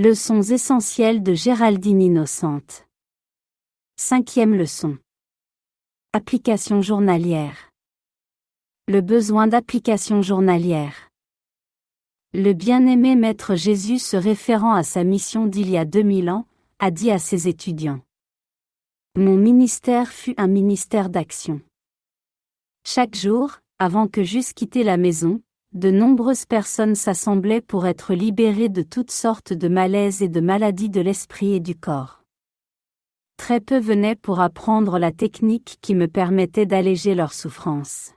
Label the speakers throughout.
Speaker 1: Leçons essentielles de Géraldine Innocente. Cinquième leçon. Application journalière. Le besoin d'application journalière. Le bien-aimé Maître Jésus se référant à sa mission d'il y a 2000 ans, a dit à ses étudiants. Mon ministère fut un ministère d'action. Chaque jour, avant que j'eusse quitté la maison, de nombreuses personnes s'assemblaient pour être libérées de toutes sortes de malaises et de maladies de l'esprit et du corps. Très peu venaient pour apprendre la technique qui me permettait d'alléger leurs souffrances.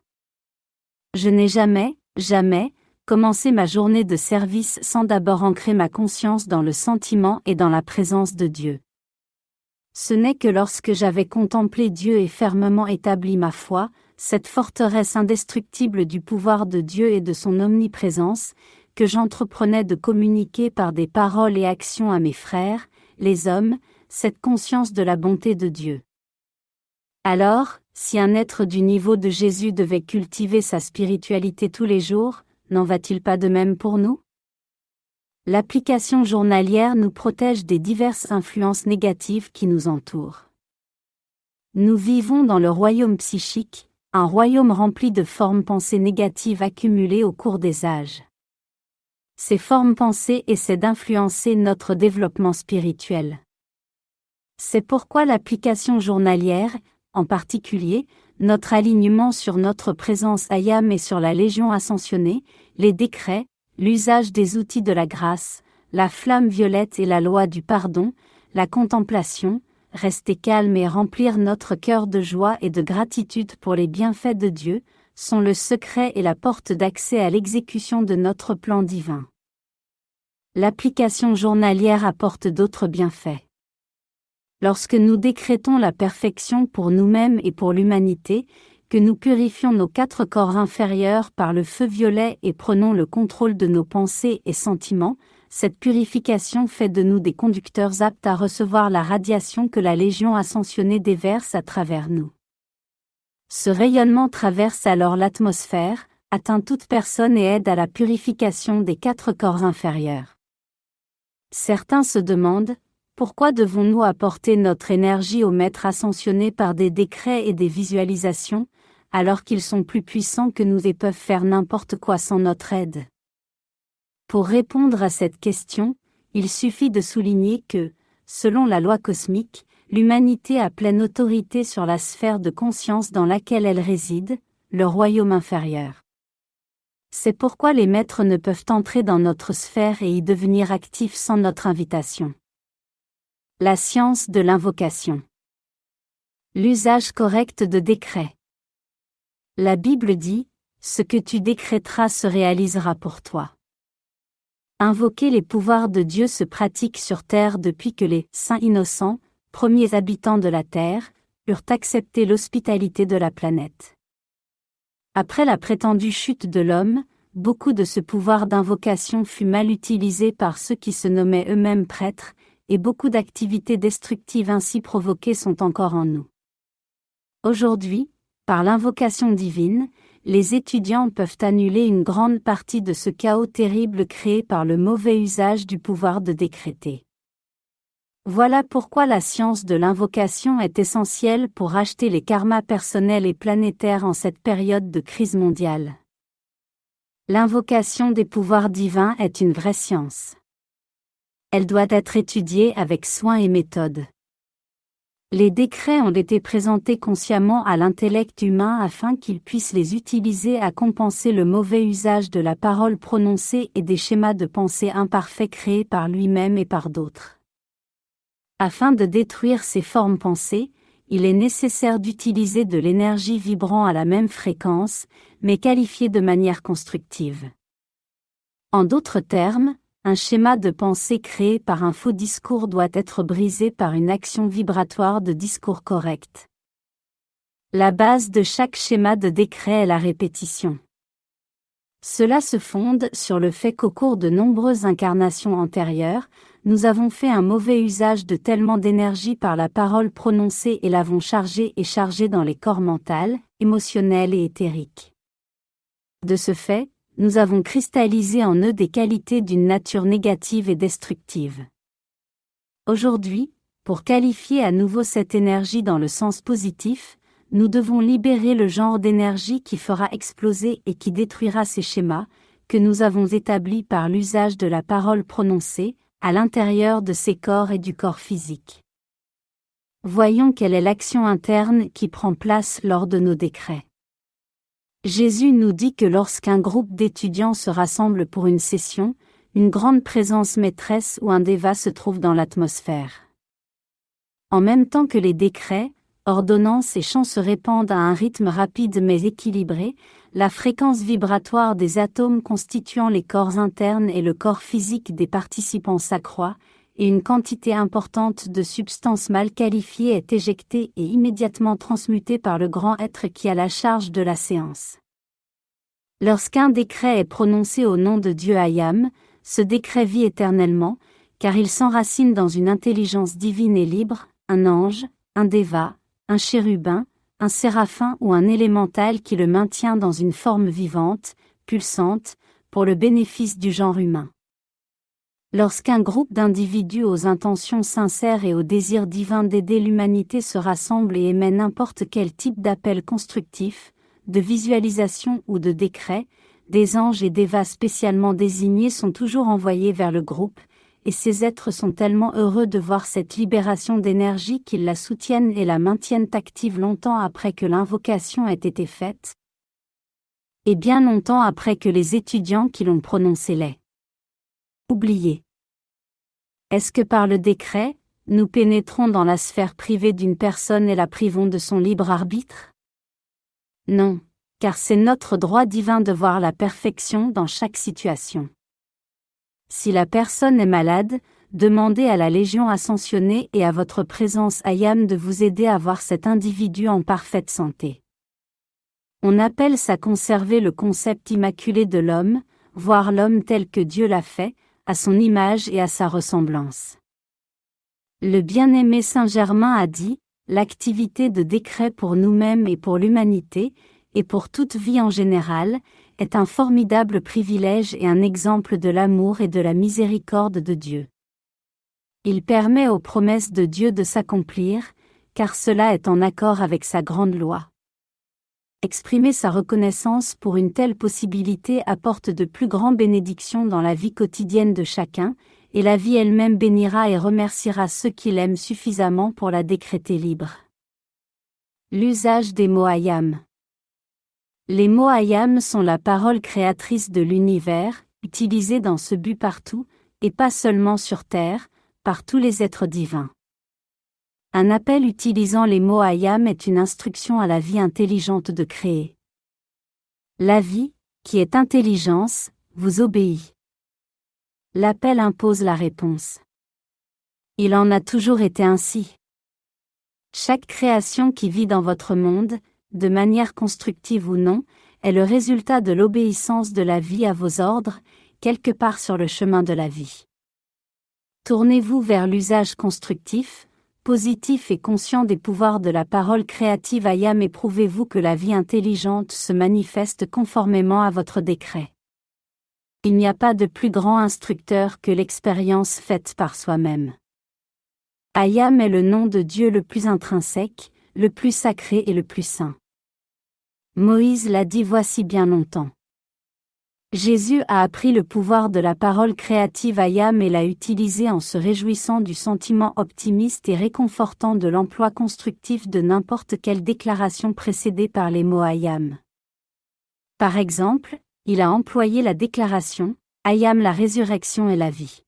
Speaker 1: Je n'ai jamais, jamais, commencé ma journée de service sans d'abord ancrer ma conscience dans le sentiment et dans la présence de Dieu. Ce n'est que lorsque j'avais contemplé Dieu et fermement établi ma foi, cette forteresse indestructible du pouvoir de Dieu et de son omniprésence, que j'entreprenais de communiquer par des paroles et actions à mes frères, les hommes, cette conscience de la bonté de Dieu. Alors, si un être du niveau de Jésus devait cultiver sa spiritualité tous les jours, n'en va-t-il pas de même pour nous? L'application journalière nous protège des diverses influences négatives qui nous entourent. Nous vivons dans le royaume psychique, un royaume rempli de formes pensées négatives accumulées au cours des âges. Ces formes pensées essaient d'influencer notre développement spirituel. C'est pourquoi l'application journalière, en particulier, notre alignement sur notre présence ayam et sur la Légion ascensionnée, les décrets, l'usage des outils de la grâce, la flamme violette et la loi du pardon, la contemplation, rester calme et remplir notre cœur de joie et de gratitude pour les bienfaits de Dieu, sont le secret et la porte d'accès à l'exécution de notre plan divin. L'application journalière apporte d'autres bienfaits. Lorsque nous décrétons la perfection pour nous-mêmes et pour l'humanité, que nous purifions nos quatre corps inférieurs par le feu violet et prenons le contrôle de nos pensées et sentiments, cette purification fait de nous des conducteurs aptes à recevoir la radiation que la Légion ascensionnée déverse à travers nous. Ce rayonnement traverse alors l'atmosphère, atteint toute personne et aide à la purification des quatre corps inférieurs. Certains se demandent, pourquoi devons-nous apporter notre énergie au Maître ascensionné par des décrets et des visualisations, alors qu'ils sont plus puissants que nous et peuvent faire n'importe quoi sans notre aide? Pour répondre à cette question, il suffit de souligner que, selon la loi cosmique, l'humanité a pleine autorité sur la sphère de conscience dans laquelle elle réside, le royaume inférieur. C'est pourquoi les maîtres ne peuvent entrer dans notre sphère et y devenir actifs sans notre invitation. La science de l'invocation. L'usage correct de décrets. La Bible dit, Ce que tu décréteras se réalisera pour toi. Invoquer les pouvoirs de Dieu se pratique sur terre depuis que les saints innocents, premiers habitants de la terre, eurent accepté l'hospitalité de la planète. Après la prétendue chute de l'homme, beaucoup de ce pouvoir d'invocation fut mal utilisé par ceux qui se nommaient eux-mêmes prêtres, et beaucoup d'activités destructives ainsi provoquées sont encore en nous. Aujourd'hui, par l'invocation divine, les étudiants peuvent annuler une grande partie de ce chaos terrible créé par le mauvais usage du pouvoir de décréter. Voilà pourquoi la science de l'invocation est essentielle pour racheter les karmas personnels et planétaires en cette période de crise mondiale. L'invocation des pouvoirs divins est une vraie science. Elle doit être étudiée avec soin et méthode. Les décrets ont été présentés consciemment à l'intellect humain afin qu'il puisse les utiliser à compenser le mauvais usage de la parole prononcée et des schémas de pensée imparfaits créés par lui-même et par d'autres. Afin de détruire ces formes pensées, il est nécessaire d'utiliser de l'énergie vibrant à la même fréquence, mais qualifiée de manière constructive. En d'autres termes, un schéma de pensée créé par un faux discours doit être brisé par une action vibratoire de discours correct. La base de chaque schéma de décret est la répétition. Cela se fonde sur le fait qu'au cours de nombreuses incarnations antérieures, nous avons fait un mauvais usage de tellement d'énergie par la parole prononcée et l'avons chargée et chargée dans les corps mental, émotionnels et éthériques. De ce fait, nous avons cristallisé en eux des qualités d'une nature négative et destructive. Aujourd'hui, pour qualifier à nouveau cette énergie dans le sens positif, nous devons libérer le genre d'énergie qui fera exploser et qui détruira ces schémas, que nous avons établis par l'usage de la parole prononcée, à l'intérieur de ces corps et du corps physique. Voyons quelle est l'action interne qui prend place lors de nos décrets. Jésus nous dit que lorsqu'un groupe d'étudiants se rassemble pour une session, une grande présence maîtresse ou un déva se trouve dans l'atmosphère. En même temps que les décrets, ordonnances et chants se répandent à un rythme rapide mais équilibré, la fréquence vibratoire des atomes constituant les corps internes et le corps physique des participants s'accroît, et une quantité importante de substances mal qualifiées est éjectée et immédiatement transmutée par le grand être qui a la charge de la séance. Lorsqu'un décret est prononcé au nom de Dieu Ayam, ce décret vit éternellement, car il s'enracine dans une intelligence divine et libre, un ange, un déva, un chérubin, un séraphin ou un élémental qui le maintient dans une forme vivante, pulsante, pour le bénéfice du genre humain. Lorsqu'un groupe d'individus aux intentions sincères et au désir divin d'aider l'humanité se rassemble et émet n'importe quel type d'appel constructif, de visualisation ou de décret, des anges et des vas spécialement désignés sont toujours envoyés vers le groupe, et ces êtres sont tellement heureux de voir cette libération d'énergie qu'ils la soutiennent et la maintiennent active longtemps après que l'invocation ait été faite, et bien longtemps après que les étudiants qui l'ont prononcé l'aient oublié. Est-ce que par le décret, nous pénétrons dans la sphère privée d'une personne et la privons de son libre arbitre? Non, car c'est notre droit divin de voir la perfection dans chaque situation. Si la personne est malade, demandez à la Légion ascensionnée et à votre présence Ayam de vous aider à voir cet individu en parfaite santé. On appelle ça conserver le concept immaculé de l'homme, voir l'homme tel que Dieu l'a fait, à son image et à sa ressemblance. Le bien-aimé Saint Germain a dit, l'activité de décret pour nous-mêmes et pour l'humanité, et pour toute vie en général, est un formidable privilège et un exemple de l'amour et de la miséricorde de Dieu. Il permet aux promesses de Dieu de s'accomplir, car cela est en accord avec sa grande loi. Exprimer sa reconnaissance pour une telle possibilité apporte de plus grandes bénédictions dans la vie quotidienne de chacun, et la vie elle-même bénira et remerciera ceux qui l'aiment suffisamment pour la décréter libre. L'usage des mots ayam. Les mots ayam sont la parole créatrice de l'univers, utilisée dans ce but partout, et pas seulement sur Terre, par tous les êtres divins. Un appel utilisant les mots ayam est une instruction à la vie intelligente de créer. La vie, qui est intelligence, vous obéit. L'appel impose la réponse. Il en a toujours été ainsi. Chaque création qui vit dans votre monde, de manière constructive ou non, est le résultat de l'obéissance de la vie à vos ordres, quelque part sur le chemin de la vie. Tournez-vous vers l'usage constructif, positif et conscient des pouvoirs de la parole créative Ayam et prouvez-vous que la vie intelligente se manifeste conformément à votre décret. Il n'y a pas de plus grand instructeur que l'expérience faite par soi-même. Ayam est le nom de Dieu le plus intrinsèque, le plus sacré et le plus saint. Moïse l'a dit voici bien longtemps. Jésus a appris le pouvoir de la parole créative Ayam et l'a utilisé en se réjouissant du sentiment optimiste et réconfortant de l'emploi constructif de n'importe quelle déclaration précédée par les mots Ayam. Par exemple, il a employé la déclaration Ayam la résurrection et la vie.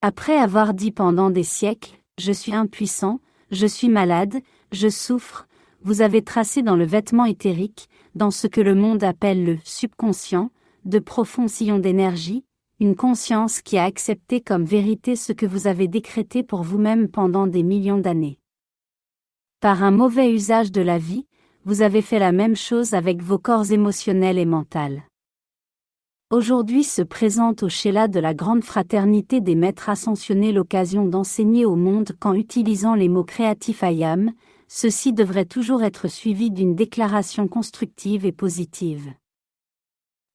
Speaker 1: Après avoir dit pendant des siècles, je suis impuissant, je suis malade, je souffre, vous avez tracé dans le vêtement éthérique, dans ce que le monde appelle le subconscient, de profonds sillons d'énergie, une conscience qui a accepté comme vérité ce que vous avez décrété pour vous-même pendant des millions d'années. Par un mauvais usage de la vie, vous avez fait la même chose avec vos corps émotionnels et mentaux. Aujourd'hui se présente au Sheila de la Grande Fraternité des Maîtres Ascensionnés l'occasion d'enseigner au monde qu'en utilisant les mots créatifs ayam, ceci devrait toujours être suivi d'une déclaration constructive et positive.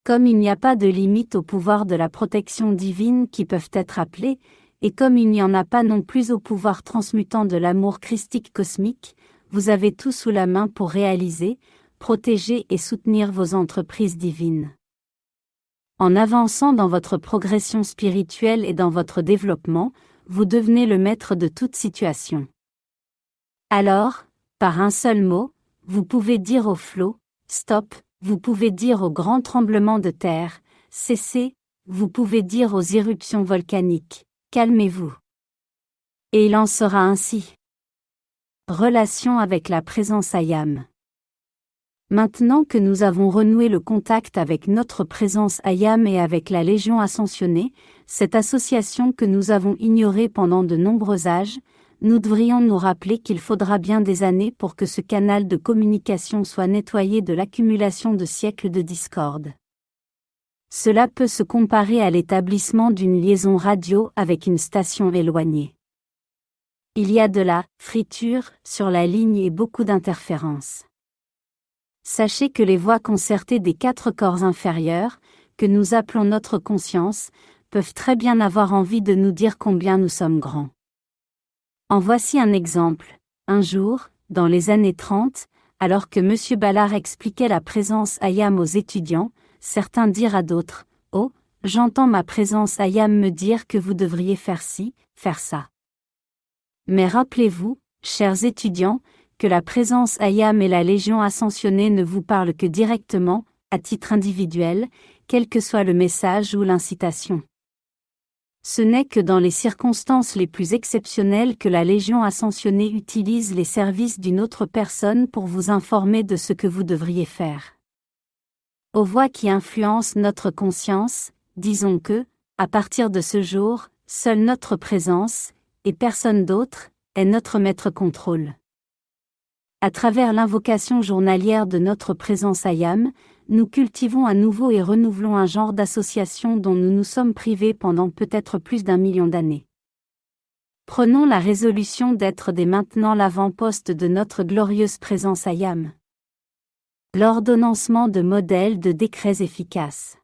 Speaker 1: Comme il n'y a pas de limite au pouvoir de la protection divine qui peuvent être appelés, et comme il n'y en a pas non plus au pouvoir transmutant de l'amour christique cosmique, vous avez tout sous la main pour réaliser, protéger et soutenir vos entreprises divines. En avançant dans votre progression spirituelle et dans votre développement, vous devenez le maître de toute situation. Alors, par un seul mot, vous pouvez dire au flot, stop, vous pouvez dire au grand tremblement de terre, cessez, vous pouvez dire aux éruptions volcaniques, calmez-vous. Et il en sera ainsi. Relation avec la présence Ayam. Maintenant que nous avons renoué le contact avec notre présence Ayam et avec la Légion ascensionnée, cette association que nous avons ignorée pendant de nombreux âges, nous devrions nous rappeler qu'il faudra bien des années pour que ce canal de communication soit nettoyé de l'accumulation de siècles de discorde. Cela peut se comparer à l'établissement d'une liaison radio avec une station éloignée. Il y a de la friture sur la ligne et beaucoup d'interférences. Sachez que les voix concertées des quatre corps inférieurs, que nous appelons notre conscience, peuvent très bien avoir envie de nous dire combien nous sommes grands. En voici un exemple. Un jour, dans les années 30, alors que M. Ballard expliquait la présence Ayam aux étudiants, certains dirent à d'autres, Oh, j'entends ma présence Ayam me dire que vous devriez faire ci, faire ça. Mais rappelez-vous, chers étudiants, que la présence Ayam et la Légion ascensionnée ne vous parlent que directement, à titre individuel, quel que soit le message ou l'incitation. Ce n'est que dans les circonstances les plus exceptionnelles que la Légion ascensionnée utilise les services d'une autre personne pour vous informer de ce que vous devriez faire. Aux voix qui influencent notre conscience, disons que, à partir de ce jour, seule notre présence, et personne d'autre, est notre maître contrôle. À travers l'invocation journalière de notre présence Ayam, nous cultivons à nouveau et renouvelons un genre d'association dont nous nous sommes privés pendant peut-être plus d'un million d'années. Prenons la résolution d'être dès maintenant l'avant-poste de notre glorieuse présence Ayam. L'ordonnancement de modèles de décrets efficaces.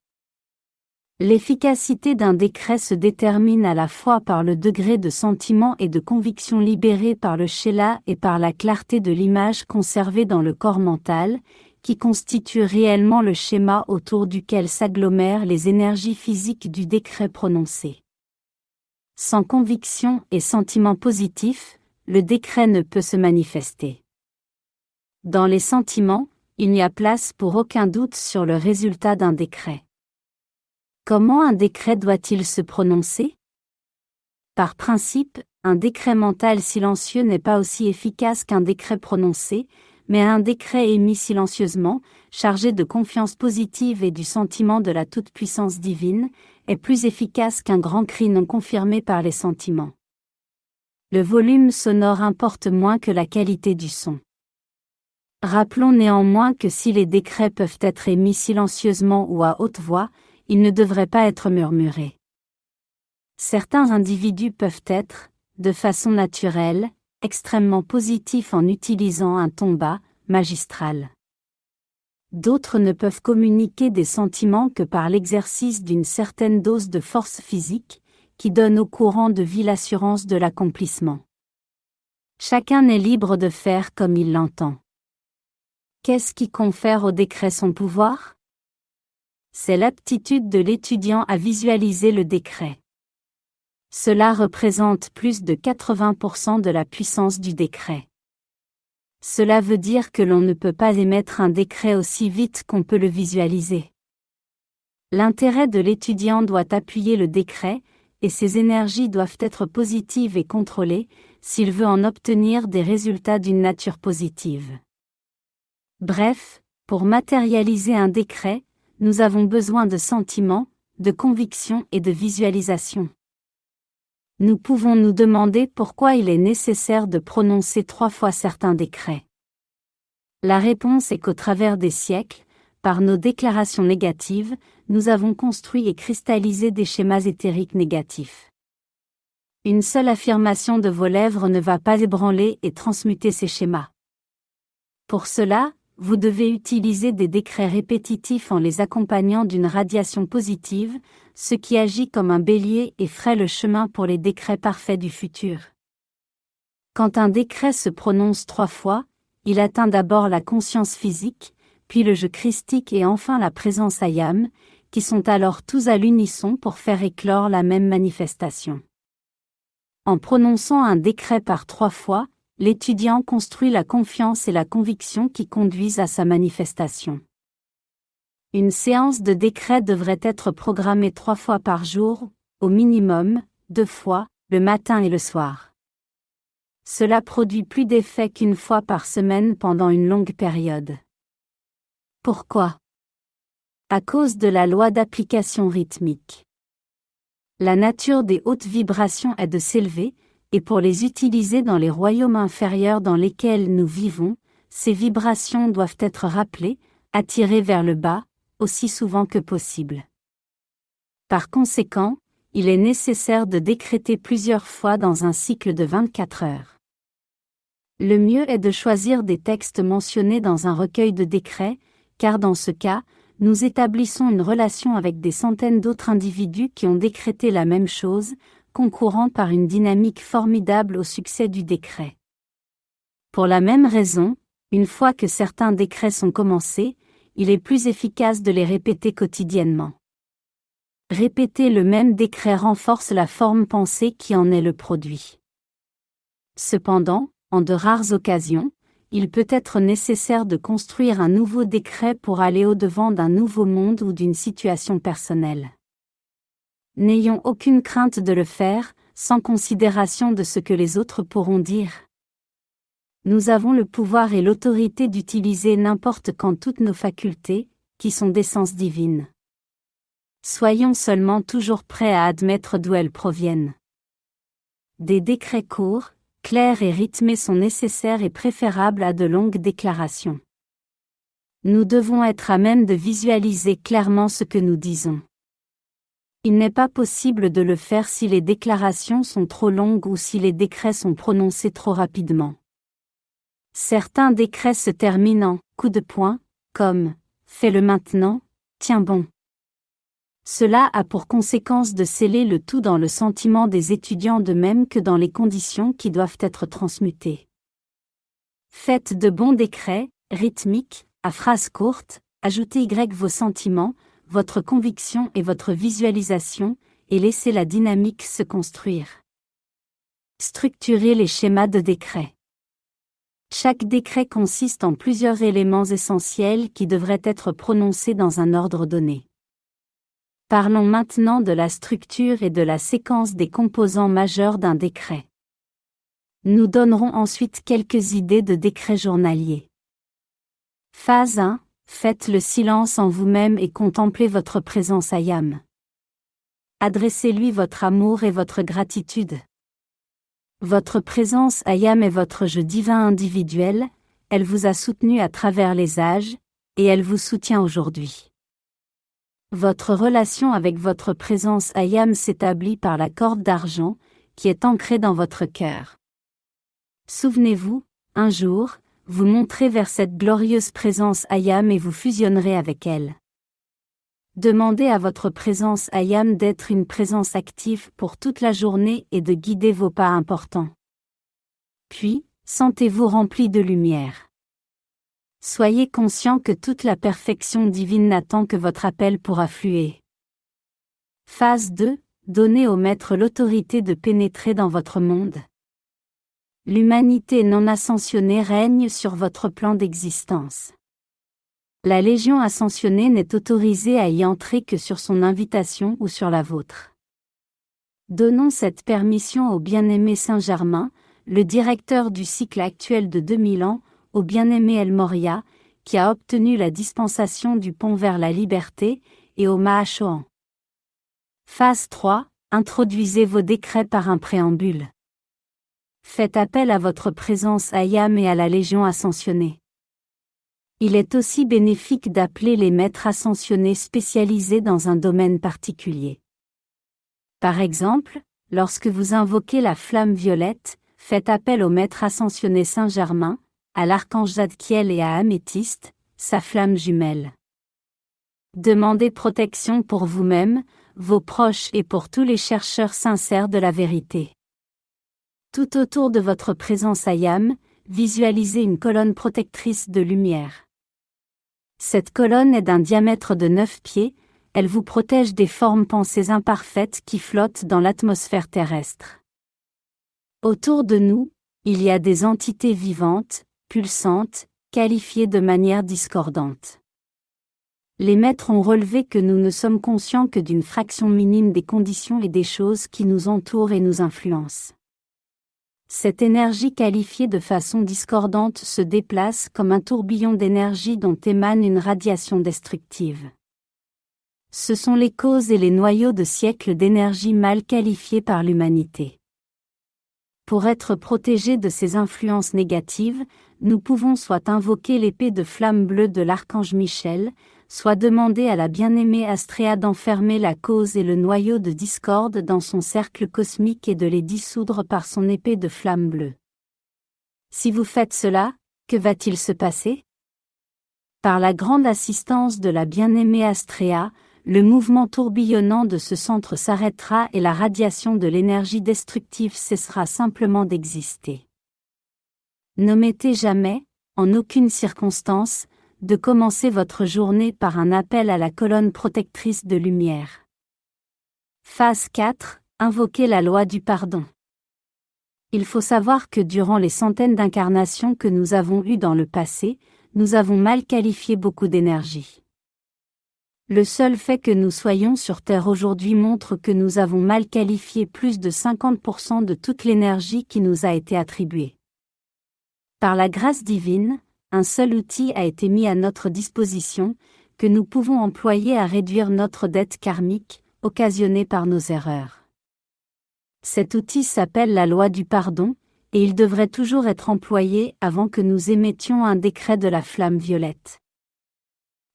Speaker 1: L'efficacité d'un décret se détermine à la fois par le degré de sentiment et de conviction libéré par le Sheila et par la clarté de l'image conservée dans le corps mental, qui constitue réellement le schéma autour duquel s'agglomèrent les énergies physiques du décret prononcé. Sans conviction et sentiment positif, le décret ne peut se manifester. Dans les sentiments, il n'y a place pour aucun doute sur le résultat d'un décret. Comment un décret doit-il se prononcer? Par principe, un décret mental silencieux n'est pas aussi efficace qu'un décret prononcé, mais un décret émis silencieusement, chargé de confiance positive et du sentiment de la toute-puissance divine, est plus efficace qu'un grand cri non confirmé par les sentiments. Le volume sonore importe moins que la qualité du son. Rappelons néanmoins que si les décrets peuvent être émis silencieusement ou à haute voix, il ne devrait pas être murmuré. Certains individus peuvent être, de façon naturelle, extrêmement positifs en utilisant un ton bas, magistral. D'autres ne peuvent communiquer des sentiments que par l'exercice d'une certaine dose de force physique, qui donne au courant de vie l'assurance de l'accomplissement. Chacun est libre de faire comme il l'entend. Qu'est-ce qui confère au décret son pouvoir? C'est l'aptitude de l'étudiant à visualiser le décret. Cela représente plus de 80% de la puissance du décret. Cela veut dire que l'on ne peut pas émettre un décret aussi vite qu'on peut le visualiser. L'intérêt de l'étudiant doit appuyer le décret, et ses énergies doivent être positives et contrôlées, s'il veut en obtenir des résultats d'une nature positive. Bref, pour matérialiser un décret, nous avons besoin de sentiments, de conviction et de visualisation. Nous pouvons nous demander pourquoi il est nécessaire de prononcer trois fois certains décrets. La réponse est qu'au travers des siècles, par nos déclarations négatives, nous avons construit et cristallisé des schémas éthériques négatifs. Une seule affirmation de vos lèvres ne va pas ébranler et transmuter ces schémas. Pour cela, vous devez utiliser des décrets répétitifs en les accompagnant d'une radiation positive, ce qui agit comme un bélier et ferait le chemin pour les décrets parfaits du futur. Quand un décret se prononce trois fois, il atteint d'abord la conscience physique, puis le jeu christique et enfin la présence ayam, qui sont alors tous à l'unisson pour faire éclore la même manifestation. En prononçant un décret par trois fois, l'étudiant construit la confiance et la conviction qui conduisent à sa manifestation. Une séance de décret devrait être programmée trois fois par jour, au minimum, deux fois, le matin et le soir. Cela produit plus d'effet qu'une fois par semaine pendant une longue période. Pourquoi? À cause de la loi d'application rythmique. La nature des hautes vibrations est de s'élever, et pour les utiliser dans les royaumes inférieurs dans lesquels nous vivons, ces vibrations doivent être rappelées, attirées vers le bas, aussi souvent que possible. Par conséquent, il est nécessaire de décréter plusieurs fois dans un cycle de 24 heures. Le mieux est de choisir des textes mentionnés dans un recueil de décrets, car dans ce cas, nous établissons une relation avec des centaines d'autres individus qui ont décrété la même chose, concourant par une dynamique formidable au succès du décret. Pour la même raison, une fois que certains décrets sont commencés, il est plus efficace de les répéter quotidiennement. Répéter le même décret renforce la forme pensée qui en est le produit. Cependant, en de rares occasions, il peut être nécessaire de construire un nouveau décret pour aller au-devant d'un nouveau monde ou d'une situation personnelle. N'ayons aucune crainte de le faire, sans considération de ce que les autres pourront dire. Nous avons le pouvoir et l'autorité d'utiliser n'importe quand toutes nos facultés, qui sont d'essence divine. Soyons seulement toujours prêts à admettre d'où elles proviennent. Des décrets courts, clairs et rythmés sont nécessaires et préférables à de longues déclarations. Nous devons être à même de visualiser clairement ce que nous disons. Il n'est pas possible de le faire si les déclarations sont trop longues ou si les décrets sont prononcés trop rapidement. Certains décrets se terminent en coup de poing, comme Fais-le maintenant, tiens bon. Cela a pour conséquence de sceller le tout dans le sentiment des étudiants de même que dans les conditions qui doivent être transmutées. Faites de bons décrets, rythmiques, à phrases courtes, ajoutez Y vos sentiments, votre conviction et votre visualisation, et laissez la dynamique se construire. Structurez les schémas de décret. Chaque décret consiste en plusieurs éléments essentiels qui devraient être prononcés dans un ordre donné. Parlons maintenant de la structure et de la séquence des composants majeurs d'un décret. Nous donnerons ensuite quelques idées de décrets journaliers. Phase 1 Faites le silence en vous-même et contemplez votre présence à Yam. Adressez-lui votre amour et votre gratitude. Votre présence à Yam est votre jeu divin individuel, elle vous a soutenu à travers les âges, et elle vous soutient aujourd'hui. Votre relation avec votre présence Ayam s'établit par la corde d'argent, qui est ancrée dans votre cœur. Souvenez-vous, un jour, vous montrez vers cette glorieuse présence Ayam et vous fusionnerez avec elle. Demandez à votre présence Ayam d'être une présence active pour toute la journée et de guider vos pas importants. Puis, sentez-vous rempli de lumière. Soyez conscient que toute la perfection divine n'attend que votre appel pour affluer. Phase 2. Donnez au Maître l'autorité de pénétrer dans votre monde l'humanité non ascensionnée règne sur votre plan d'existence. La Légion ascensionnée n'est autorisée à y entrer que sur son invitation ou sur la vôtre. Donnons cette permission au bien-aimé Saint-Germain, le directeur du cycle actuel de 2000 ans, au bien-aimé El Moria, qui a obtenu la dispensation du pont vers la liberté, et au Mahachohan. Phase 3. Introduisez vos décrets par un préambule. Faites appel à votre présence à Yam et à la Légion ascensionnée. Il est aussi bénéfique d'appeler les maîtres ascensionnés spécialisés dans un domaine particulier. Par exemple, lorsque vous invoquez la flamme violette, faites appel au maître ascensionné Saint-Germain, à l'archange Zadkiel et à Améthyste, sa flamme jumelle. Demandez protection pour vous-même, vos proches et pour tous les chercheurs sincères de la vérité. Tout autour de votre présence Ayam, visualisez une colonne protectrice de lumière. Cette colonne est d'un diamètre de 9 pieds, elle vous protège des formes pensées imparfaites qui flottent dans l'atmosphère terrestre. Autour de nous, il y a des entités vivantes, pulsantes, qualifiées de manière discordante. Les maîtres ont relevé que nous ne sommes conscients que d'une fraction minime des conditions et des choses qui nous entourent et nous influencent. Cette énergie qualifiée de façon discordante se déplace comme un tourbillon d'énergie dont émane une radiation destructive. Ce sont les causes et les noyaux de siècles d'énergie mal qualifiée par l'humanité. Pour être protégés de ces influences négatives, nous pouvons soit invoquer l'épée de flamme bleue de l'archange Michel, soit demander à la bien-aimée Astréa d'enfermer la cause et le noyau de discorde dans son cercle cosmique et de les dissoudre par son épée de flamme bleue. Si vous faites cela, que va-t-il se passer? Par la grande assistance de la bien-aimée Astréa, le mouvement tourbillonnant de ce centre s'arrêtera et la radiation de l'énergie destructive cessera simplement d'exister. N'omettez jamais, en aucune circonstance, de commencer votre journée par un appel à la colonne protectrice de lumière. Phase 4. Invoquer la loi du pardon. Il faut savoir que durant les centaines d'incarnations que nous avons eues dans le passé, nous avons mal qualifié beaucoup d'énergie. Le seul fait que nous soyons sur Terre aujourd'hui montre que nous avons mal qualifié plus de 50% de toute l'énergie qui nous a été attribuée. Par la grâce divine, un seul outil a été mis à notre disposition, que nous pouvons employer à réduire notre dette karmique, occasionnée par nos erreurs. Cet outil s'appelle la loi du pardon, et il devrait toujours être employé avant que nous émettions un décret de la flamme violette.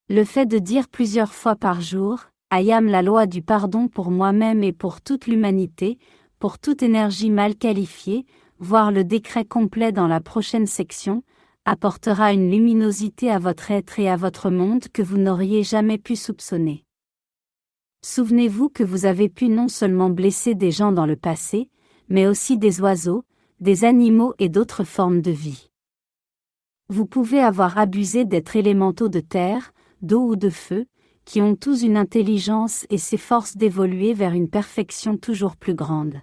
Speaker 1: Le fait de dire plusieurs fois par jour, Ayam la loi du pardon pour moi-même et pour toute l'humanité, pour toute énergie mal qualifiée, voir le décret complet dans la prochaine section, apportera une luminosité à votre être et à votre monde que vous n'auriez jamais pu soupçonner. Souvenez-vous que vous avez pu non seulement blesser des gens dans le passé, mais aussi des oiseaux, des animaux et d'autres formes de vie. Vous pouvez avoir abusé d'êtres élémentaux de terre, d'eau ou de feu, qui ont tous une intelligence et s'efforcent d'évoluer vers une perfection toujours plus grande.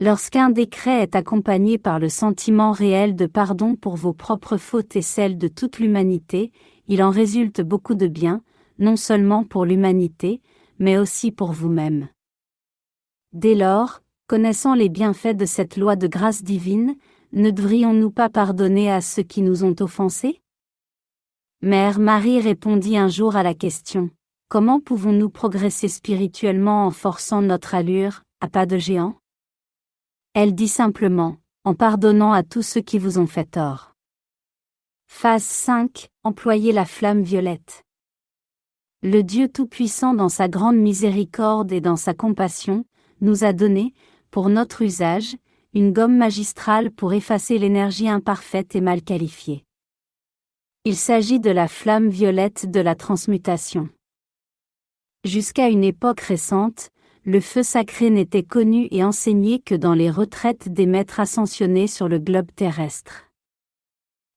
Speaker 1: Lorsqu'un décret est accompagné par le sentiment réel de pardon pour vos propres fautes et celles de toute l'humanité, il en résulte beaucoup de bien, non seulement pour l'humanité, mais aussi pour vous-même. Dès lors, connaissant les bienfaits de cette loi de grâce divine, ne devrions-nous pas pardonner à ceux qui nous ont offensés? Mère Marie répondit un jour à la question Comment pouvons-nous progresser spirituellement en forçant notre allure, à pas de géant? Elle dit simplement, en pardonnant à tous ceux qui vous ont fait tort. Phase 5. Employez la flamme violette. Le Dieu Tout-Puissant dans sa grande miséricorde et dans sa compassion, nous a donné, pour notre usage, une gomme magistrale pour effacer l'énergie imparfaite et mal qualifiée. Il s'agit de la flamme violette de la transmutation. Jusqu'à une époque récente, le feu sacré n'était connu et enseigné que dans les retraites des maîtres ascensionnés sur le globe terrestre.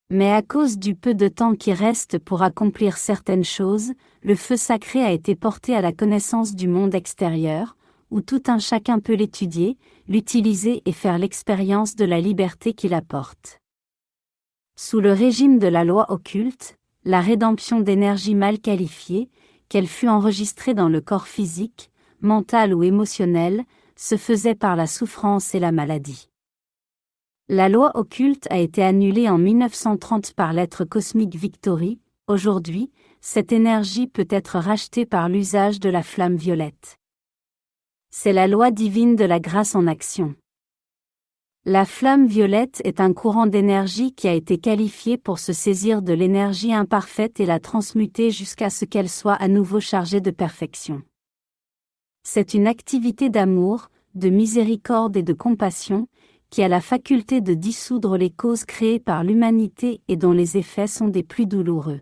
Speaker 1: Mais à cause du peu de temps qui reste pour accomplir certaines choses, le feu sacré a été porté à la connaissance du monde extérieur, où tout un chacun peut l'étudier, l'utiliser et faire l'expérience de la liberté qu'il apporte. Sous le régime de la loi occulte, la rédemption d'énergie mal qualifiée, qu'elle fut enregistrée dans le corps physique, mental ou émotionnel, se faisait par la souffrance et la maladie. La loi occulte a été annulée en 1930 par l'être cosmique Victory, aujourd'hui, cette énergie peut être rachetée par l'usage de la flamme violette. C'est la loi divine de la grâce en action. La flamme violette est un courant d'énergie qui a été qualifié pour se saisir de l'énergie imparfaite et la transmuter jusqu'à ce qu'elle soit à nouveau chargée de perfection. C'est une activité d'amour, de miséricorde et de compassion, qui a la faculté de dissoudre les causes créées par l'humanité et dont les effets sont des plus douloureux.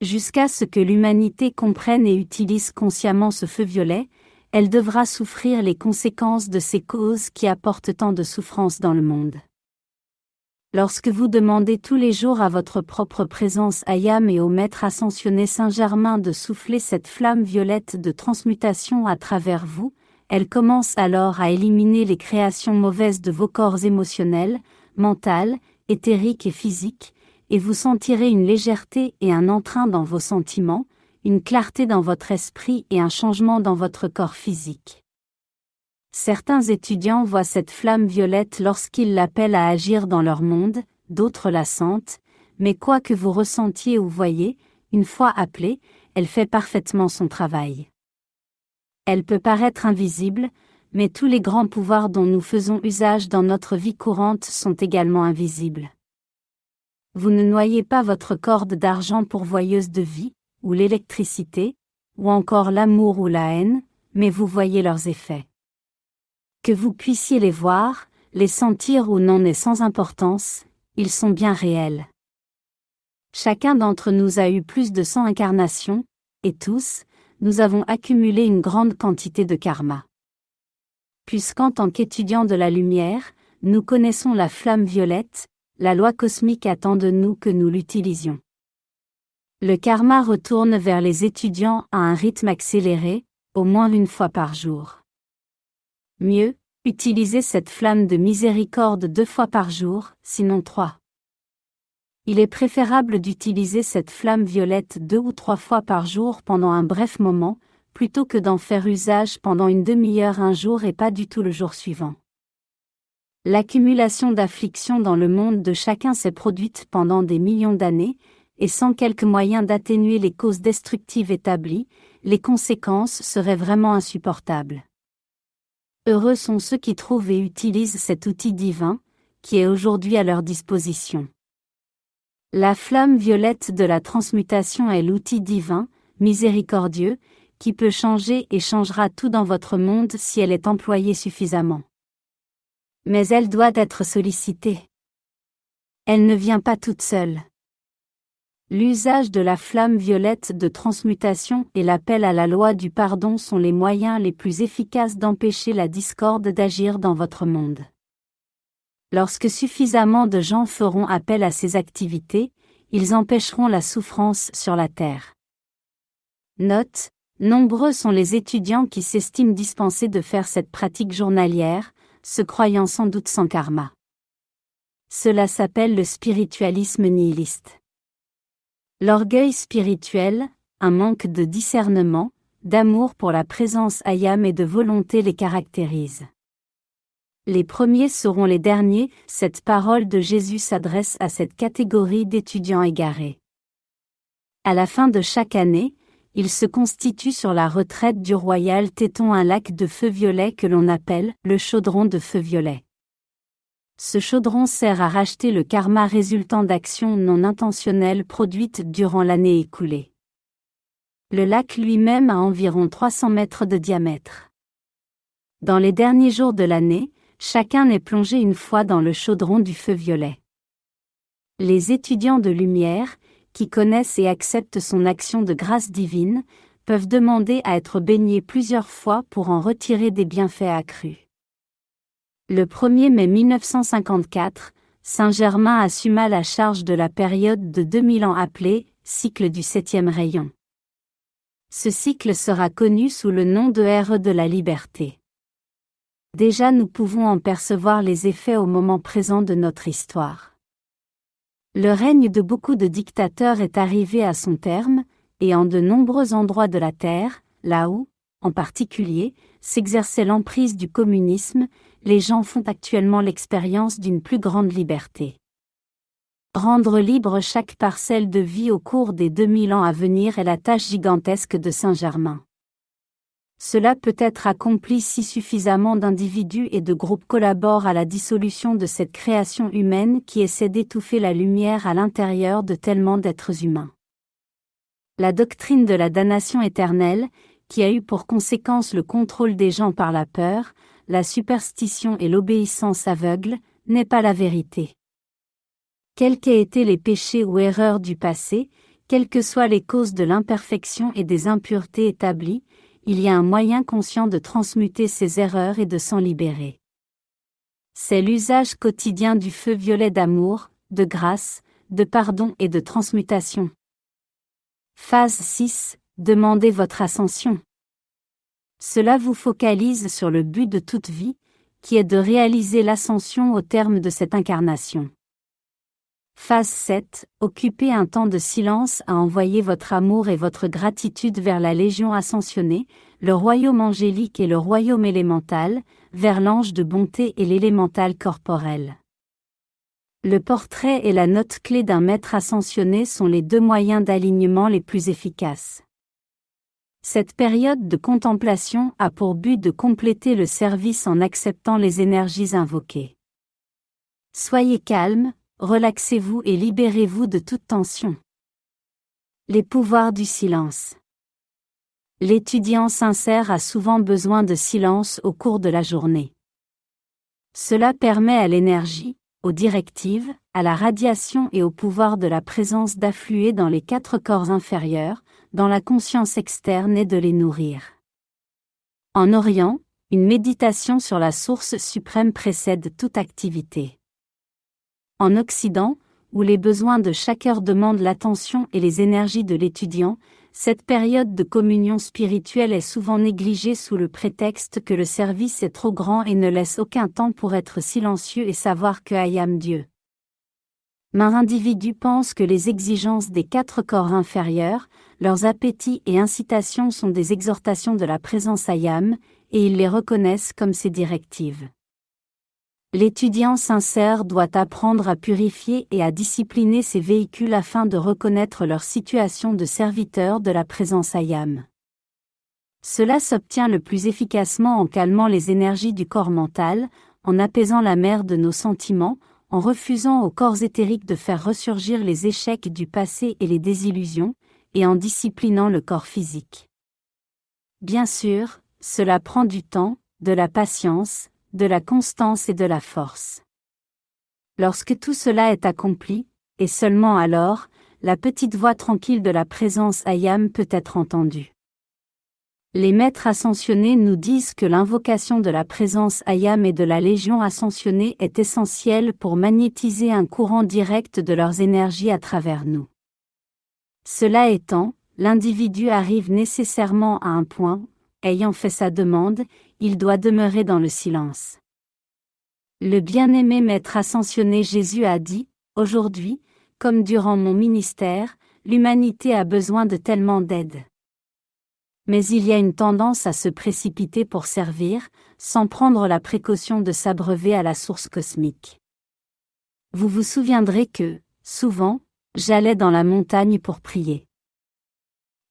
Speaker 1: Jusqu'à ce que l'humanité comprenne et utilise consciemment ce feu violet, elle devra souffrir les conséquences de ces causes qui apportent tant de souffrance dans le monde. Lorsque vous demandez tous les jours à votre propre présence Ayam et au Maître ascensionné Saint-Germain de souffler cette flamme violette de transmutation à travers vous, elle commence alors à éliminer les créations mauvaises de vos corps émotionnels, mentales, éthériques et physiques, et vous sentirez une légèreté et un entrain dans vos sentiments, une clarté dans votre esprit et un changement dans votre corps physique. Certains étudiants voient cette flamme violette lorsqu'ils l'appellent à agir dans leur monde, d'autres la sentent, mais quoi que vous ressentiez ou voyez, une fois appelée, elle fait parfaitement son travail. Elle peut paraître invisible, mais tous les grands pouvoirs dont nous faisons usage dans notre vie courante sont également invisibles. Vous ne noyez pas votre corde d'argent pourvoyeuse de vie, ou l'électricité, ou encore l'amour ou la haine, mais vous voyez leurs effets. Que vous puissiez les voir, les sentir ou non est sans importance, ils sont bien réels. Chacun d'entre nous a eu plus de cent incarnations, et tous, nous avons accumulé une grande quantité de karma. Puisqu'en tant qu'étudiants de la lumière, nous connaissons la flamme violette, la loi cosmique attend de nous que nous l'utilisions. Le karma retourne vers les étudiants à un rythme accéléré, au moins une fois par jour. Mieux, utilisez cette flamme de miséricorde deux fois par jour, sinon trois. Il est préférable d'utiliser cette flamme violette deux ou trois fois par jour pendant un bref moment, plutôt que d'en faire usage pendant une demi-heure un jour et pas du tout le jour suivant. L'accumulation d'afflictions dans le monde de chacun s'est produite pendant des millions d'années, et sans quelques moyens d'atténuer les causes destructives établies, les conséquences seraient vraiment insupportables. Heureux sont ceux qui trouvent et utilisent cet outil divin, qui est aujourd'hui à leur disposition. La flamme violette de la transmutation est l'outil divin, miséricordieux, qui peut changer et changera tout dans votre monde si elle est employée suffisamment mais elle doit être sollicitée. Elle ne vient pas toute seule. L'usage de la flamme violette de transmutation et l'appel à la loi du pardon sont les moyens les plus efficaces d'empêcher la discorde d'agir dans votre monde. Lorsque suffisamment de gens feront appel à ces activités, ils empêcheront la souffrance sur la terre. Note, nombreux sont les étudiants qui s'estiment dispensés de faire cette pratique journalière, se croyant sans doute sans karma. Cela s'appelle le spiritualisme nihiliste. L'orgueil spirituel, un manque de discernement, d'amour pour la présence ayam et de volonté les caractérise. Les premiers seront les derniers, cette parole de Jésus s'adresse à cette catégorie d'étudiants égarés. À la fin de chaque année, il se constitue sur la retraite du royal Téton un lac de feu violet que l'on appelle le chaudron de feu violet. Ce chaudron sert à racheter le karma résultant d'actions non intentionnelles produites durant l'année écoulée. Le lac lui-même a environ 300 mètres de diamètre. Dans les derniers jours de l'année, chacun est plongé une fois dans le chaudron du feu violet. Les étudiants de lumière, qui connaissent et acceptent son action de grâce divine, peuvent demander à être baignés plusieurs fois pour en retirer des bienfaits accrus. Le 1er mai 1954, Saint-Germain assuma la charge de la période de 2000 ans appelée cycle du septième rayon. Ce cycle sera connu sous le nom de ère de la liberté. Déjà nous pouvons en percevoir les effets au moment présent de notre histoire. Le règne de beaucoup de dictateurs est arrivé à son terme, et en de nombreux endroits de la Terre, là où, en particulier, s'exerçait l'emprise du communisme, les gens font actuellement l'expérience d'une plus grande liberté. Rendre libre chaque parcelle de vie au cours des 2000 ans à venir est la tâche gigantesque de Saint-Germain. Cela peut être accompli si suffisamment d'individus et de groupes collaborent à la dissolution de cette création humaine qui essaie d'étouffer la lumière à l'intérieur de tellement d'êtres humains. La doctrine de la damnation éternelle, qui a eu pour conséquence le contrôle des gens par la peur, la superstition et l'obéissance aveugle, n'est pas la vérité. Quels qu'aient été les péchés ou erreurs du passé, quelles que soient les causes de l'imperfection et des impuretés établies, il y a un moyen conscient de transmuter ces erreurs et de s'en libérer. C'est l'usage quotidien du feu violet d'amour, de grâce, de pardon et de transmutation. Phase 6. Demandez votre ascension. Cela vous focalise sur le but de toute vie, qui est de réaliser l'ascension au terme de cette incarnation. Phase 7. Occupez un temps de silence à envoyer votre amour et votre gratitude vers la Légion ascensionnée, le royaume angélique et le royaume élémental, vers l'ange de bonté et l'élémental corporel. Le portrait et la note clé d'un maître ascensionné sont les deux moyens d'alignement les plus efficaces. Cette période de contemplation a pour but de compléter le service en acceptant les énergies invoquées. Soyez calme, relaxez-vous et libérez-vous de toute tension. Les pouvoirs du silence. L'étudiant sincère a souvent besoin de silence au cours de la journée. Cela permet à l'énergie, aux directives, à la radiation et au pouvoir de la présence d'affluer dans les quatre corps inférieurs, dans la conscience externe et de les nourrir. En Orient, une méditation sur la source suprême précède toute activité. En Occident, où les besoins de chaque heure demandent l'attention et les énergies de l'étudiant, cette période de communion spirituelle est souvent négligée sous le prétexte que le service est trop grand et ne laisse aucun temps pour être silencieux et savoir que I am Dieu. Main individu pense que les exigences des quatre corps inférieurs, leurs appétits et incitations sont des exhortations de la présence Ayam, et ils les reconnaissent comme ses directives. L'étudiant sincère doit apprendre à purifier et à discipliner ses véhicules afin de reconnaître leur situation de serviteur de la présence Ayam. Cela s'obtient le plus efficacement en calmant les énergies du corps mental, en apaisant la mer de nos sentiments, en refusant aux corps éthériques de faire ressurgir les échecs du passé et les désillusions, et en disciplinant le corps physique. Bien sûr, cela prend du temps, de la patience, de la constance et de la force. Lorsque tout cela est accompli, et seulement alors, la petite voix tranquille de la présence Ayam peut être entendue. Les maîtres ascensionnés nous disent que l'invocation de la présence Ayam et de la Légion ascensionnée est essentielle pour magnétiser un courant direct de leurs énergies à travers nous. Cela étant, l'individu arrive nécessairement à un point, ayant fait sa demande, il doit demeurer dans le silence. Le bien-aimé Maître ascensionné Jésus a dit, Aujourd'hui, comme durant mon ministère, l'humanité a besoin de tellement d'aide. Mais il y a une tendance à se précipiter pour servir, sans prendre la précaution de s'abreuver à la source cosmique. Vous vous souviendrez que, souvent, j'allais dans la montagne pour prier.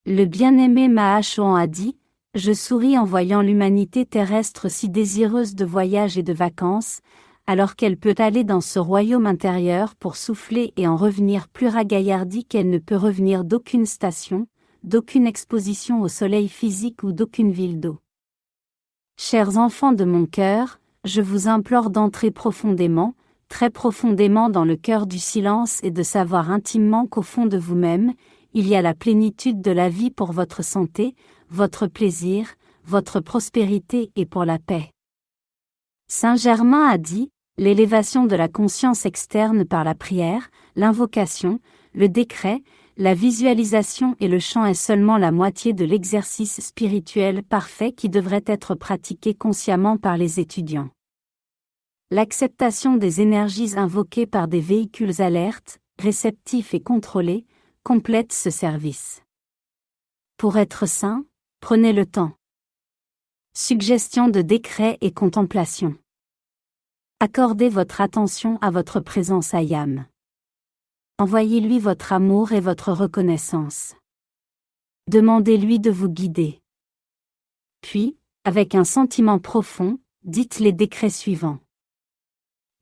Speaker 1: Le bien-aimé Mahachohan a dit, je souris en voyant l'humanité terrestre si désireuse de voyage et de vacances, alors qu'elle peut aller dans ce royaume intérieur pour souffler et en revenir plus ragaillardie qu'elle ne peut revenir d'aucune station, d'aucune exposition au soleil physique ou d'aucune ville d'eau. Chers enfants de mon cœur, je vous implore d'entrer profondément, très profondément dans le cœur du silence et de savoir intimement qu'au fond de vous-même, il y a la plénitude de la vie pour votre santé, votre plaisir, votre prospérité et pour la paix. Saint Germain a dit, l'élévation de la conscience externe par la prière, l'invocation, le décret, la visualisation et le chant est seulement la moitié de l'exercice spirituel parfait qui devrait être pratiqué consciemment par les étudiants. L'acceptation des énergies invoquées par des véhicules alertes, réceptifs et contrôlés, complète ce service. Pour être saint, Prenez le temps. Suggestion de décret et contemplation. Accordez votre attention à votre présence Ayam. Envoyez-lui votre amour et votre reconnaissance. Demandez-lui de vous guider. Puis, avec un sentiment profond, dites les décrets suivants.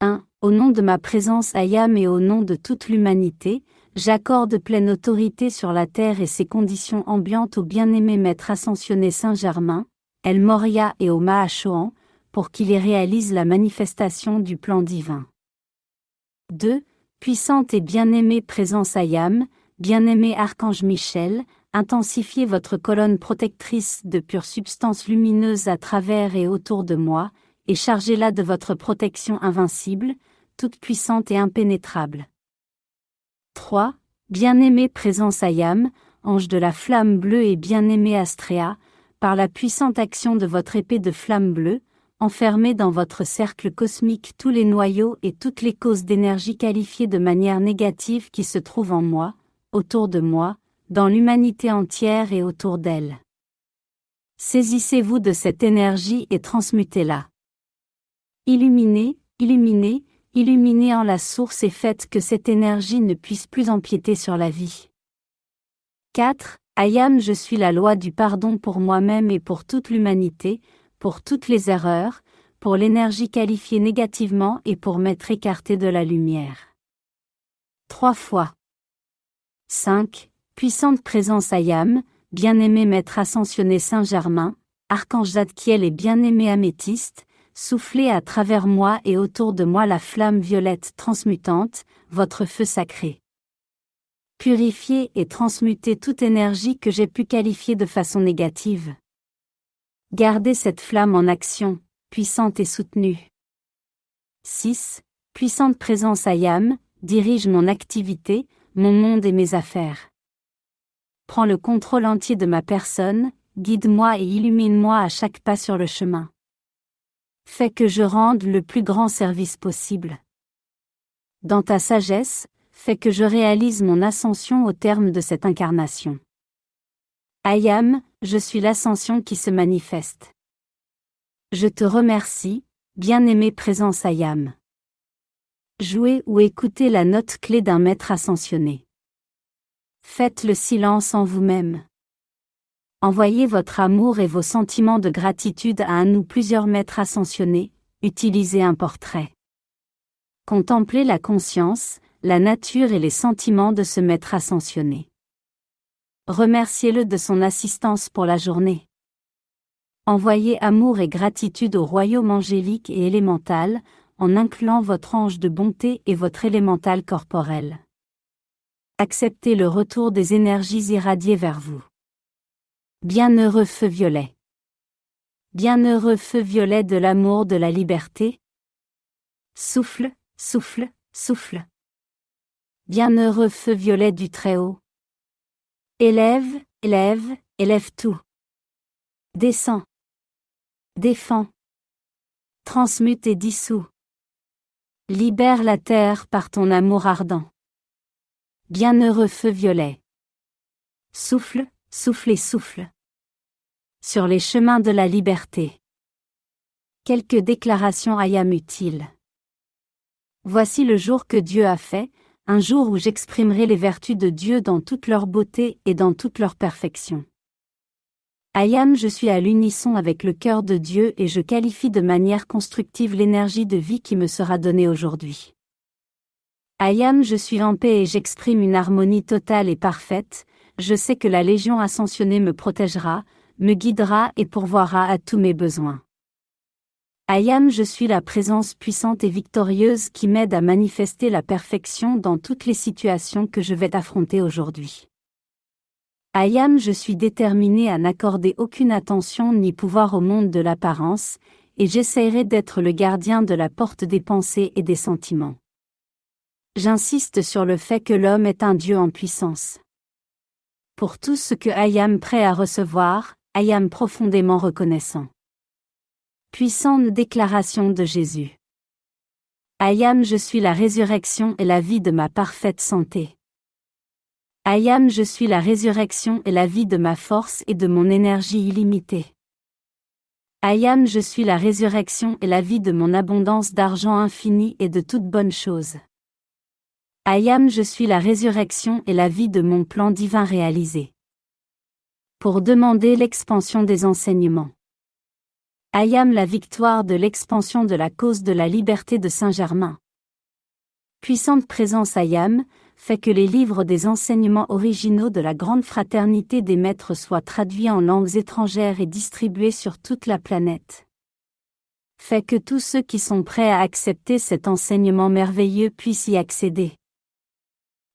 Speaker 1: 1. Au nom de ma présence Ayam et au nom de toute l'humanité, J'accorde pleine autorité sur la terre et ses conditions ambiantes au bien-aimé maître ascensionné Saint-Germain, El Moria et au Mahachohan, pour qu'il y réalise la manifestation du plan divin. 2. Puissante et bien-aimée présence Ayam, bien-aimé Archange Michel, intensifiez votre colonne protectrice de pure substance lumineuse à travers et autour de moi, et chargez-la de votre protection invincible, toute puissante et impénétrable. 3. Bien-aimé présence Ayam, ange de la flamme bleue et bien-aimé Astrea, par la puissante action de votre épée de flamme bleue, enfermez dans votre cercle cosmique tous les noyaux et toutes les causes d'énergie qualifiées de manière négative qui se trouvent en moi, autour de moi, dans l'humanité entière et autour d'elle. Saisissez-vous de cette énergie et transmutez-la. Illuminez, illuminez, illuminez en la source et faites que cette énergie ne puisse plus empiéter sur la vie. 4. Ayam je suis la loi du pardon pour moi-même et pour toute l'humanité, pour toutes les erreurs, pour l'énergie qualifiée négativement et pour m'être écarté de la lumière. Trois fois. 5. Puissante présence Ayam, bien-aimé Maître ascensionné Saint-Germain, Archange Zadkiel et bien-aimé Améthyste, soufflez à travers moi et autour de moi la flamme violette transmutante, votre feu sacré. Purifiez et transmutez toute énergie que j'ai pu qualifier de façon négative. Gardez cette flamme en action, puissante et soutenue. 6. Puissante présence Ayam, dirige mon activité, mon monde et mes affaires. Prends le contrôle entier de ma personne, guide-moi et illumine-moi à chaque pas sur le chemin. Fais que je rende le plus grand service possible. Dans ta sagesse, fais que je réalise mon ascension au terme de cette incarnation. Ayam, je suis l'ascension qui se manifeste. Je te remercie, bien-aimé présence Ayam. Jouez ou écoutez la note clé d'un maître ascensionné. Faites le silence en vous-même. Envoyez votre amour et vos sentiments de gratitude à un ou plusieurs maîtres ascensionnés, utilisez un portrait. Contemplez la conscience, la nature et les sentiments de ce maître ascensionné. Remerciez-le de son assistance pour la journée. Envoyez amour et gratitude au royaume angélique et élémental, en incluant votre ange de bonté et votre élémental corporel. Acceptez le retour des énergies irradiées vers vous. Bienheureux feu violet. Bienheureux feu violet de l'amour de la liberté. Souffle, souffle, souffle. Bienheureux feu violet du Très-Haut. Élève, élève, élève tout. Descends. Défends. Transmute et dissout. Libère la terre par ton amour ardent. Bienheureux feu violet. Souffle, souffle et souffle. Sur les chemins de la liberté. Quelques déclarations ayam utiles. Voici le jour que Dieu a fait, un jour où j'exprimerai les vertus de Dieu dans toute leur beauté et dans toute leur perfection. Ayam je suis à l'unisson avec le cœur de Dieu et je qualifie de manière constructive l'énergie de vie qui me sera donnée aujourd'hui. Ayam je suis en paix et j'exprime une harmonie totale et parfaite, je sais que la Légion ascensionnée me protégera, me guidera et pourvoira à tous mes besoins. Ayam je suis la présence puissante et victorieuse qui m'aide à manifester la perfection dans toutes les situations que je vais affronter aujourd'hui. Ayam je suis déterminé à n'accorder aucune attention ni pouvoir au monde de l'apparence, et j'essaierai d'être le gardien de la porte des pensées et des sentiments. J'insiste sur le fait que l'homme est un Dieu en puissance. Pour tout ce que Ayam prêt à recevoir, Ayam profondément reconnaissant. Puissante déclaration de Jésus. Ayam je suis la résurrection et la vie de ma parfaite santé. Ayam je suis la résurrection et la vie de ma force et de mon énergie illimitée. Ayam je suis la résurrection et la vie de mon abondance d'argent infini et de toutes bonnes choses. Ayam je suis la résurrection et la vie de mon plan divin réalisé. Pour demander l'expansion des enseignements. Ayam la victoire de l'expansion de la cause de la liberté de Saint-Germain. Puissante présence Ayam, fait que les livres des enseignements originaux de la grande fraternité des maîtres soient traduits en langues étrangères et distribués sur toute la planète. Fais que tous ceux qui sont prêts à accepter cet enseignement merveilleux puissent y accéder.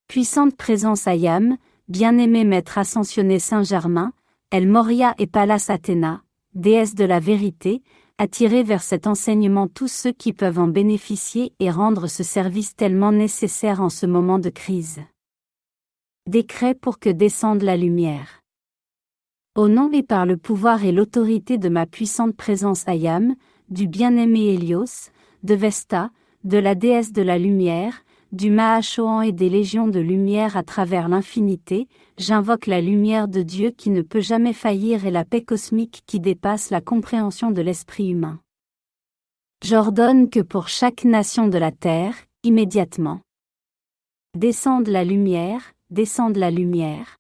Speaker 1: Puissante présence Ayam, bien-aimé maître ascensionné Saint-Germain, El Moria et Pallas Athéna, déesse de la vérité, attirez vers cet enseignement tous ceux qui peuvent en bénéficier et rendre ce service tellement nécessaire en ce moment de crise. Décret pour que descende la lumière. Au nom et par le pouvoir et l'autorité de ma puissante présence Ayam, du bien-aimé Hélios, de Vesta, de la déesse de la lumière, du Mahachohan et des légions de lumière à travers l'infinité, j'invoque la lumière de Dieu qui ne peut jamais faillir et la paix cosmique qui dépasse la compréhension de l'esprit humain. J'ordonne que pour chaque nation de la terre, immédiatement, descende la lumière, descende la lumière.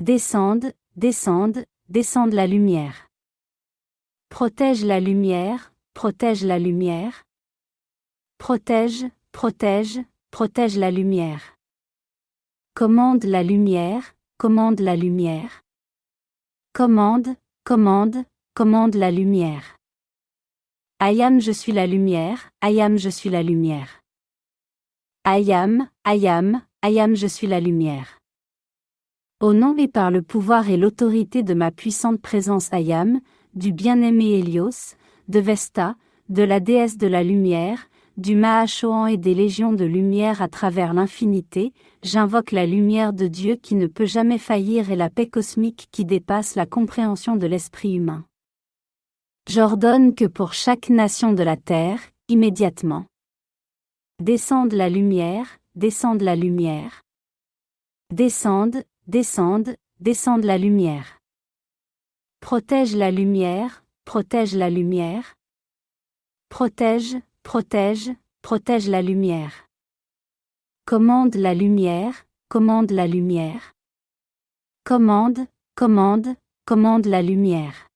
Speaker 1: Descende, descende, descende la lumière. Protège la lumière, protège la lumière. Protège, protège, protège la lumière. Commande la lumière, commande la lumière. Commande, commande, commande la lumière. Ayam je suis la lumière, Ayam je suis la lumière. Ayam, Ayam, Ayam je suis la lumière. Au nom et par le pouvoir et l'autorité de ma puissante présence Ayam, du bien-aimé Hélios, de Vesta, de la déesse de la lumière, du Mahachohan et des légions de lumière à travers l'infinité, j'invoque la lumière de Dieu qui ne peut jamais faillir et la paix cosmique qui dépasse la compréhension de l'esprit humain. J'ordonne que pour chaque nation de la terre, immédiatement, descende la lumière, descende la lumière. Descende, descende, descende la lumière. Protège la lumière, protège la lumière. Protège, protège, protège la lumière. Commande la lumière, commande la lumière. Commande, commande, commande la lumière.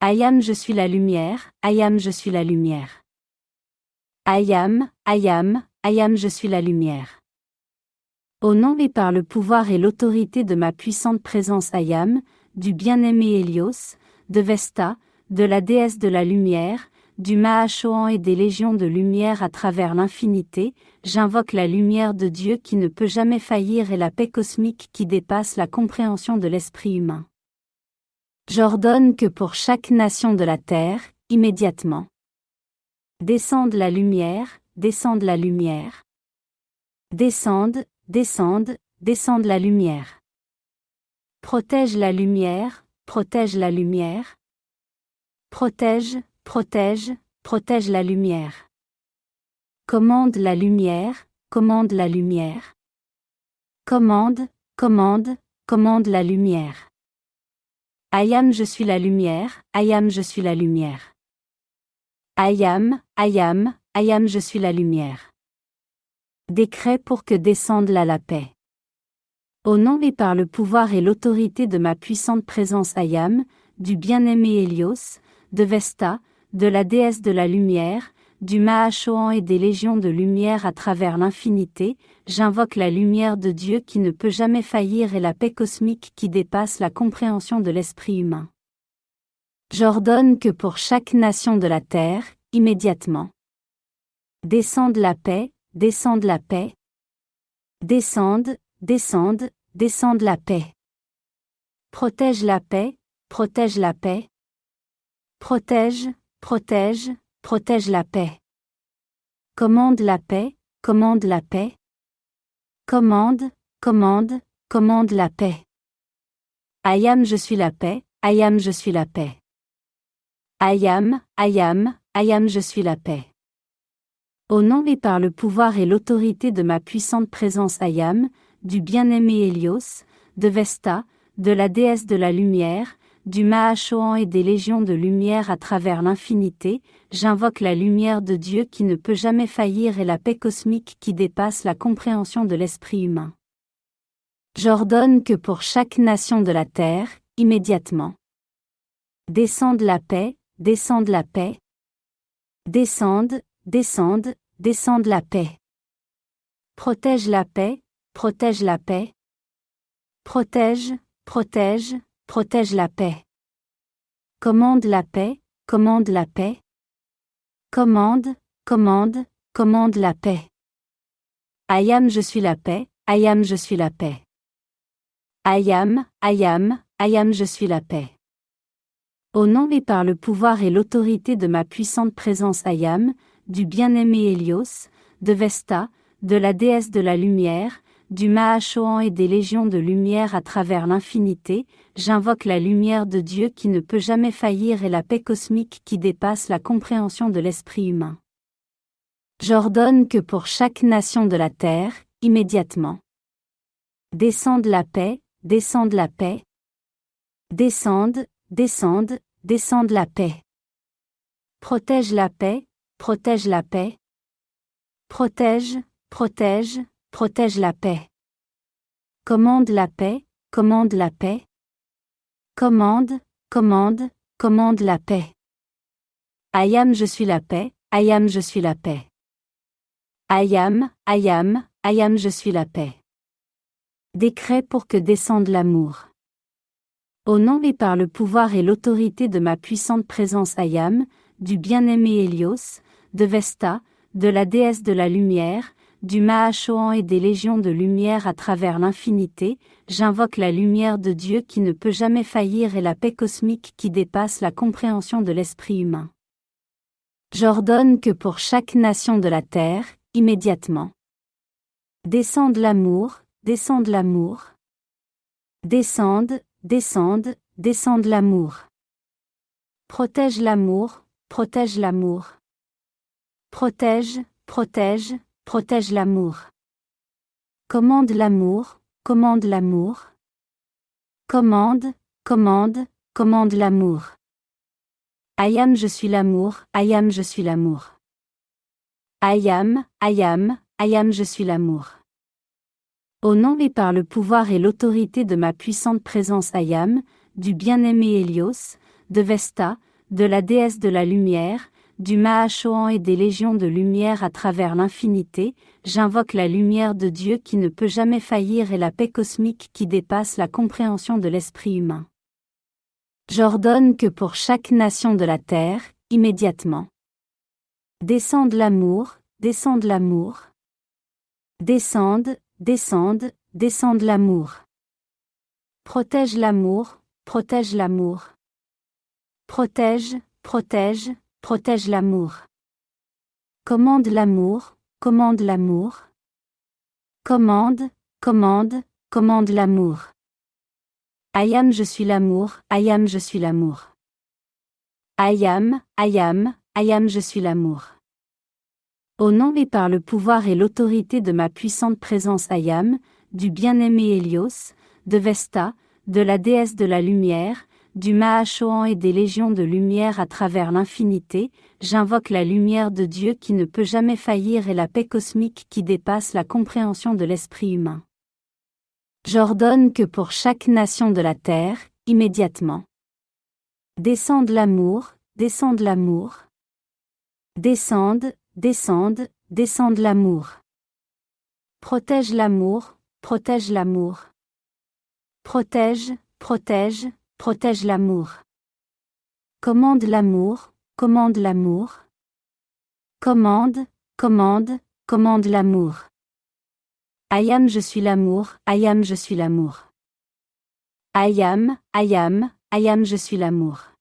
Speaker 1: Ayam je suis la lumière, Ayam je suis la lumière. Ayam, Ayam, Ayam je suis la lumière. Au nom et par le pouvoir et l'autorité de ma puissante présence Ayam, du bien-aimé Hélios, de Vesta, de la déesse de la lumière, du Mahachohan et des légions de lumière à travers l'infinité, j'invoque la lumière de Dieu qui ne peut jamais faillir et la paix cosmique qui dépasse la compréhension de l'esprit humain. J'ordonne que pour chaque nation de la terre, immédiatement, descende la lumière, descende la lumière. Descende, descende, descende la lumière. Protège la lumière, protège la lumière. Protège, protège, protège la lumière. Commande la lumière, commande la lumière. Commande, commande, commande la lumière. Ayam je suis la lumière, Ayam je suis la lumière. Ayam, Ayam, Ayam je suis la lumière. Décret pour que descende là la paix. Au nom et par le pouvoir et l'autorité de ma puissante présence Ayam, du bien-aimé Hélios, de Vesta, de la déesse de la lumière, du Mahachohan et des légions de lumière à travers l'infinité, j'invoque la lumière de Dieu qui ne peut jamais faillir et la paix cosmique qui dépasse la compréhension de l'esprit humain. J'ordonne que pour chaque nation de la terre, immédiatement, descende la paix, descende la paix, descende, descende, descende la paix. Protège la paix, protège la paix. Protège, protège, protège la paix. Commande la paix, commande la paix. Commande, commande, commande la paix. Ayam je suis la paix, Ayam je suis la paix. Ayam, Ayam, Ayam je suis la paix. Au nom et par le pouvoir et l'autorité de ma puissante présence Ayam, du bien-aimé Hélios, de Vesta, de la déesse de la lumière, du Mahachohan et des légions de lumière à travers l'infinité, j'invoque la lumière de Dieu qui ne peut jamais faillir et la paix cosmique qui dépasse la compréhension de l'esprit humain. J'ordonne que pour chaque nation de la terre, immédiatement, descende la paix, descende la paix, descende, descende, descende la paix. Protège la paix, Protège la paix. Protège, protège, protège la paix. Commande la paix, commande la paix. Commande, commande, commande la paix. Ayam je suis la paix, Ayam je suis la paix. Ayam, Ayam, Ayam je suis la paix. Au nom et par le pouvoir et l'autorité de ma puissante présence Ayam, du bien-aimé Hélios, de Vesta, de la déesse de la lumière, du Mahachohan et des légions de lumière à travers l'infinité, j'invoque la lumière de Dieu qui ne peut jamais faillir et la paix cosmique qui dépasse la compréhension de l'esprit humain. J'ordonne que pour chaque nation de la terre, immédiatement, descende la paix, descende la paix, descende, descende, descende la paix. Protège la paix, protège la paix. Protège, protège, protège la paix. Commande la paix, commande la paix. Commande, commande, commande la paix. Ayam je suis la paix, Ayam je suis la paix. Ayam, Ayam, Ayam je suis la paix. Décret pour que descende l'amour. Au nom et par le pouvoir et l'autorité de ma puissante présence Ayam, du bien-aimé Hélios, de Vesta, de la déesse de la lumière, du Mahachohan et des légions de lumière à travers l'infinité, j'invoque la lumière de Dieu qui ne peut jamais faillir et la paix cosmique qui dépasse la compréhension de l'esprit humain. J'ordonne que pour chaque nation de la terre, immédiatement, descende l'amour, descende l'amour, descende, descende, descende l'amour. Protège l'amour, protège l'amour. Protège, protège, protège l'amour. Commande l'amour, commande l'amour. Commande, commande, commande l'amour. Ayam je suis l'amour, Ayam je suis l'amour. Ayam, Ayam, Ayam je suis l'amour. Au nom et par le pouvoir et l'autorité de ma puissante présence Ayam, du bien-aimé Hélios, de Vesta, de la déesse de la lumière, du Mahachohan et des légions de lumière à travers l'infinité, j'invoque la lumière de Dieu qui ne peut jamais faillir et la paix cosmique qui dépasse la compréhension de l'esprit humain. J'ordonne que pour chaque nation de la terre, immédiatement, descende l'amour, descende l'amour, descende, descende, descende l'amour. Protège l'amour, protège l'amour. Protège, protège, protège l'amour. Commande l'amour, commande l'amour. Commande, commande, commande l'amour. Ayam je suis l'amour, Ayam je suis l'amour. Ayam, Ayam, Ayam je suis l'amour. Au nom et par le pouvoir et l'autorité de ma puissante présence Ayam, du bien-aimé Hélios, de Vesta, de la déesse de la lumière, du Mahachohan et des légions de lumière à travers l'infinité, j'invoque la lumière de Dieu qui ne peut jamais faillir et la paix cosmique qui dépasse la compréhension de l'esprit humain. J'ordonne que pour chaque nation de la terre, immédiatement, descende l'amour, descende l'amour, descende, descende, descende l'amour. Protège l'amour, protège l'amour. Protège, protège, protège l'amour. Commande l'amour, commande l'amour. Commande, commande, commande l'amour. Ayam je suis l'amour, Ayam je suis l'amour. Ayam, Ayam, Ayam je suis l'amour.